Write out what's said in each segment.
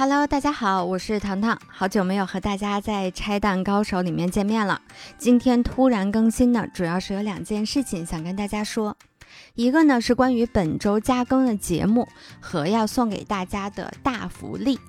Hello，大家好，我是糖糖，好久没有和大家在拆弹高手里面见面了。今天突然更新呢，主要是有两件事情想跟大家说。一个呢是关于本周加更的节目和要送给大家的大福利。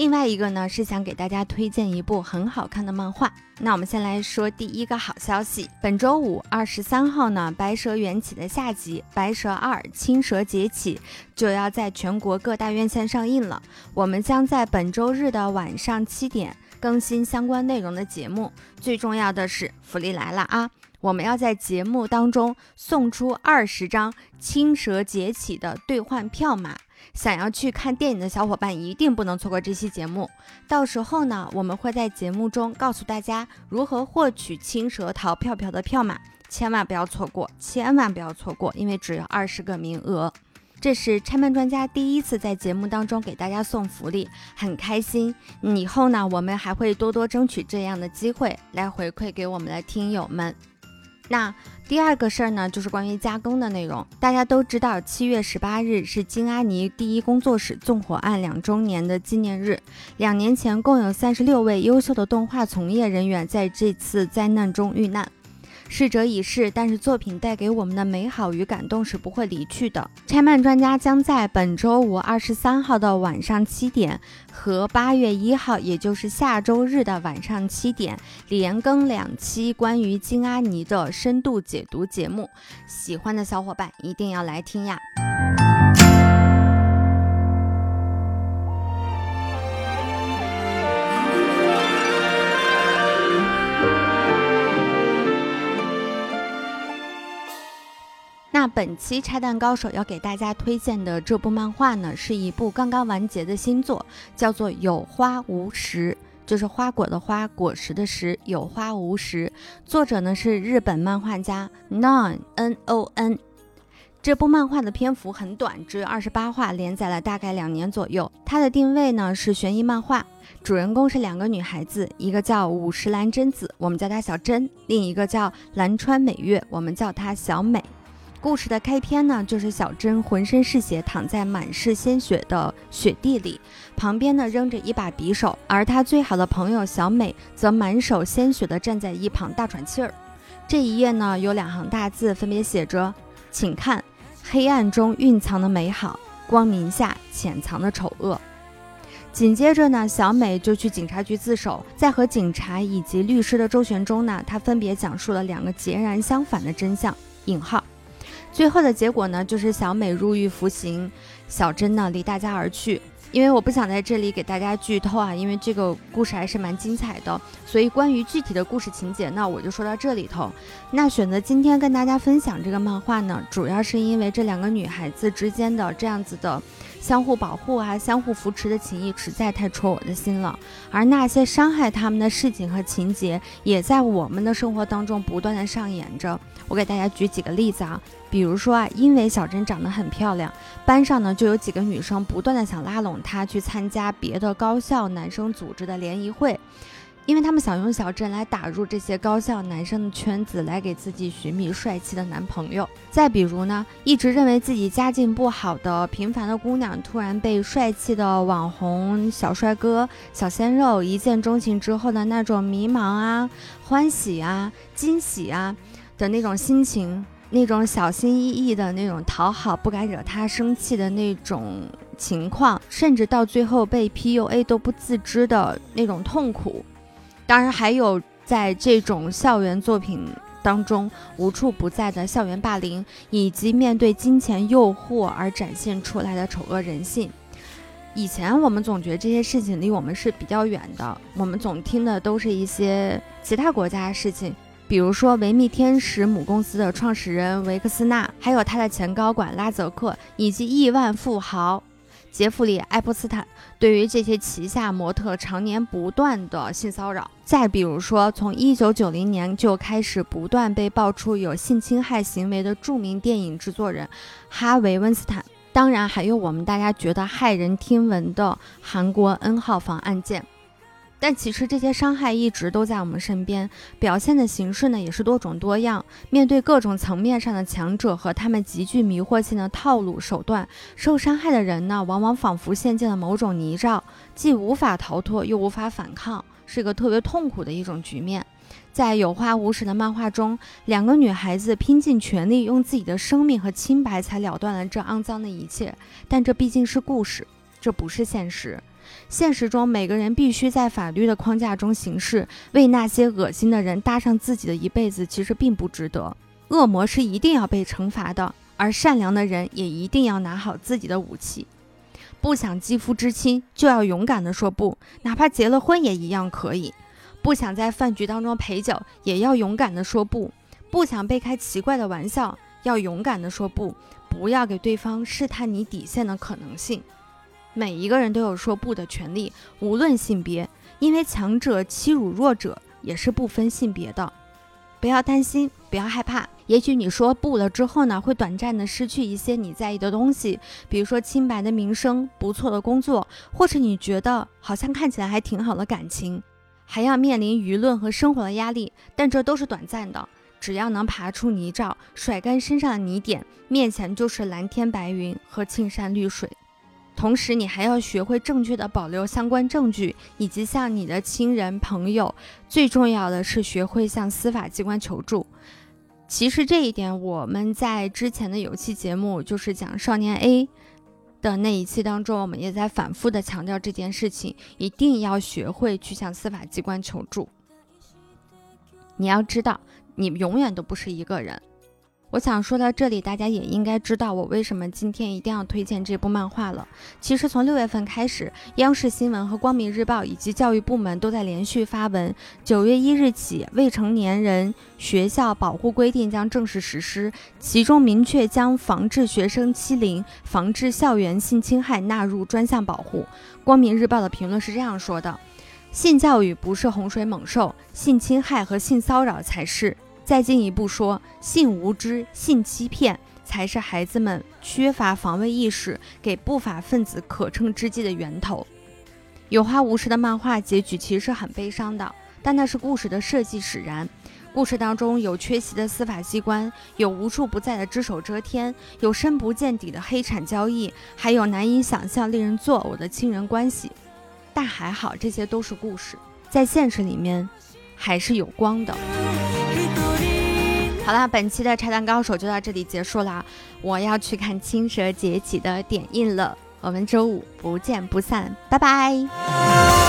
另外一个呢是想给大家推荐一部很好看的漫画。那我们先来说第一个好消息，本周五二十三号呢，《白蛇缘起》的下集《白蛇二：青蛇劫起》就要在全国各大院线上映了。我们将在本周日的晚上七点更新相关内容的节目。最重要的是，福利来了啊！我们要在节目当中送出二十张《青蛇劫起》的兑换票码。想要去看电影的小伙伴一定不能错过这期节目。到时候呢，我们会在节目中告诉大家如何获取青蛇淘票票的票码，千万不要错过，千万不要错过，因为只有二十个名额。这是拆漫专家第一次在节目当中给大家送福利，很开心。以后呢，我们还会多多争取这样的机会来回馈给我们的听友们。那第二个事儿呢，就是关于加更的内容。大家都知道，七月十八日是金阿尼第一工作室纵火案两周年的纪念日。两年前，共有三十六位优秀的动画从业人员在这次灾难中遇难。逝者已逝，但是作品带给我们的美好与感动是不会离去的。拆漫专家将在本周五二十三号的晚上七点和八月一号，也就是下周日的晚上七点，连更两期关于金阿尼的深度解读节目。喜欢的小伙伴一定要来听呀！那本期拆弹高手要给大家推荐的这部漫画呢，是一部刚刚完结的新作，叫做《有花无实》，就是花果的花，果实的实，有花无实。作者呢是日本漫画家 Non N O N。这部漫画的篇幅很短，只有二十八话，连载了大概两年左右。它的定位呢是悬疑漫画，主人公是两个女孩子，一个叫五十岚真子，我们叫她小贞；另一个叫蓝川美月，我们叫她小美。故事的开篇呢，就是小珍浑身是血，躺在满是鲜血的雪地里，旁边呢扔着一把匕首，而她最好的朋友小美则满手鲜血的站在一旁大喘气儿。这一页呢，有两行大字，分别写着：“请看，黑暗中蕴藏的美好，光明下潜藏的丑恶。”紧接着呢，小美就去警察局自首，在和警察以及律师的周旋中呢，她分别讲述了两个截然相反的真相。引号。最后的结果呢，就是小美入狱服刑，小珍呢离大家而去。因为我不想在这里给大家剧透啊，因为这个故事还是蛮精彩的，所以关于具体的故事情节，呢我就说到这里头。那选择今天跟大家分享这个漫画呢，主要是因为这两个女孩子之间的这样子的相互保护啊、相互扶持的情谊实在太戳我的心了。而那些伤害他们的事情和情节，也在我们的生活当中不断的上演着。我给大家举几个例子啊。比如说啊，因为小珍长得很漂亮，班上呢就有几个女生不断的想拉拢她去参加别的高校男生组织的联谊会，因为他们想用小珍来打入这些高校男生的圈子，来给自己寻觅帅气的男朋友。再比如呢，一直认为自己家境不好的平凡的姑娘，突然被帅气的网红小帅哥、小鲜肉一见钟情之后的那种迷茫啊、欢喜啊、惊喜啊的那种心情。那种小心翼翼的那种讨好，不敢惹他生气的那种情况，甚至到最后被 PUA 都不自知的那种痛苦。当然，还有在这种校园作品当中无处不在的校园霸凌，以及面对金钱诱惑而展现出来的丑恶人性。以前我们总觉得这些事情离我们是比较远的，我们总听的都是一些其他国家的事情。比如说，维密天使母公司的创始人维克斯纳，还有他的前高管拉泽克，以及亿万富豪杰弗里·爱泼斯坦，对于这些旗下模特常年不断的性骚扰。再比如说，从1990年就开始不断被爆出有性侵害行为的著名电影制作人哈维·温斯坦，当然还有我们大家觉得骇人听闻的韩国 N 号房案件。但其实这些伤害一直都在我们身边，表现的形式呢也是多种多样。面对各种层面上的强者和他们极具迷惑性的套路手段，受伤害的人呢，往往仿佛陷进了某种泥沼，既无法逃脱，又无法反抗，是一个特别痛苦的一种局面。在有花无实的漫画中，两个女孩子拼尽全力，用自己的生命和清白，才了断了这肮脏的一切。但这毕竟是故事，这不是现实。现实中，每个人必须在法律的框架中行事，为那些恶心的人搭上自己的一辈子，其实并不值得。恶魔是一定要被惩罚的，而善良的人也一定要拿好自己的武器。不想肌肤之亲，就要勇敢地说不，哪怕结了婚也一样可以。不想在饭局当中陪酒，也要勇敢地说不。不想被开奇怪的玩笑，要勇敢地说不，不要给对方试探你底线的可能性。每一个人都有说不的权利，无论性别，因为强者欺辱弱者也是不分性别的。不要担心，不要害怕。也许你说不了之后呢，会短暂的失去一些你在意的东西，比如说清白的名声、不错的工作，或者你觉得好像看起来还挺好的感情，还要面临舆论和生活的压力。但这都是短暂的，只要能爬出泥沼，甩干身上的泥点，面前就是蓝天白云和青山绿水。同时，你还要学会正确的保留相关证据，以及向你的亲人朋友。最重要的是学会向司法机关求助。其实这一点，我们在之前的有期节目，就是讲少年 A 的那一期当中，我们也在反复的强调这件事情，一定要学会去向司法机关求助。你要知道，你永远都不是一个人。我想说到这里，大家也应该知道我为什么今天一定要推荐这部漫画了。其实从六月份开始，央视新闻和光明日报以及教育部门都在连续发文。九月一日起，未成年人学校保护规定将正式实施，其中明确将防治学生欺凌、防治校园性侵害纳入专项保护。光明日报的评论是这样说的：性教育不是洪水猛兽，性侵害和性骚扰才是。再进一步说，性无知、性欺骗才是孩子们缺乏防卫意识、给不法分子可乘之机的源头。有花无实的漫画结局其实是很悲伤的，但那是故事的设计使然。故事当中有缺席的司法机关，有无处不在的只手遮天，有深不见底的黑产交易，还有难以想象、令人作呕的亲人关系。但还好，这些都是故事，在现实里面还是有光的。好了，本期的拆弹高手就到这里结束了。我要去看《青蛇劫起》的点映了，我们周五不见不散，拜拜。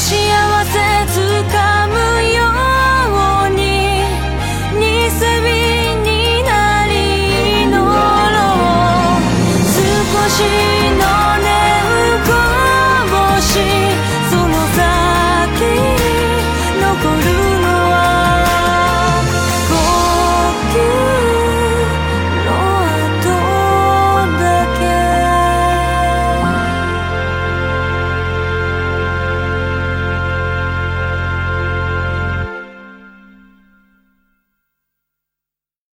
夕阳